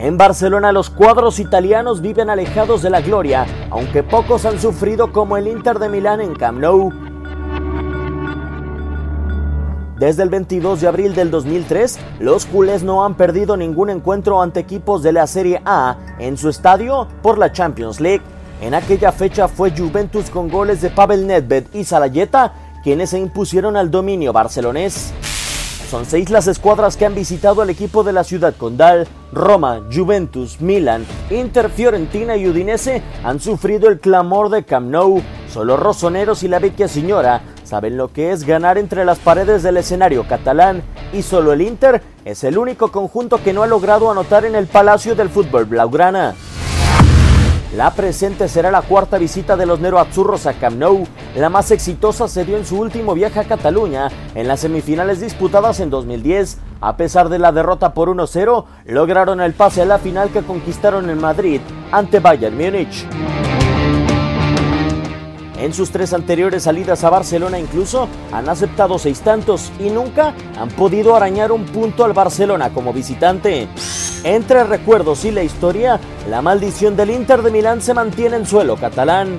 En Barcelona los cuadros italianos viven alejados de la gloria, aunque pocos han sufrido como el Inter de Milán en Camp Nou. Desde el 22 de abril del 2003, los culés no han perdido ningún encuentro ante equipos de la Serie A en su estadio por la Champions League. En aquella fecha fue Juventus con goles de Pavel Nedved y Salayeta quienes se impusieron al dominio barcelonés. Son seis las escuadras que han visitado al equipo de la ciudad condal. Roma, Juventus, Milan, Inter, Fiorentina y Udinese han sufrido el clamor de Camp Nou. Solo Rosoneros y la Vecchia Señora saben lo que es ganar entre las paredes del escenario catalán y solo el Inter es el único conjunto que no ha logrado anotar en el Palacio del Fútbol Blaugrana. La presente será la cuarta visita de los Nero Azzurros a Camp Nou. La más exitosa se dio en su último viaje a Cataluña, en las semifinales disputadas en 2010. A pesar de la derrota por 1-0, lograron el pase a la final que conquistaron en Madrid ante Bayern Múnich. En sus tres anteriores salidas a Barcelona incluso han aceptado seis tantos y nunca han podido arañar un punto al Barcelona como visitante. Entre recuerdos y la historia, la maldición del Inter de Milán se mantiene en suelo catalán.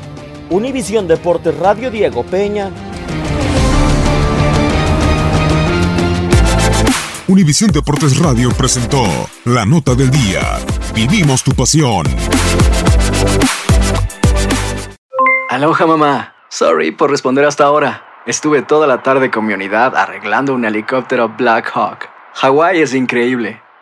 Univisión Deportes Radio Diego Peña. Univisión Deportes Radio presentó la nota del día. Vivimos tu pasión. Aloha mamá. Sorry por responder hasta ahora. Estuve toda la tarde con mi unidad arreglando un helicóptero Black Hawk. Hawái es increíble.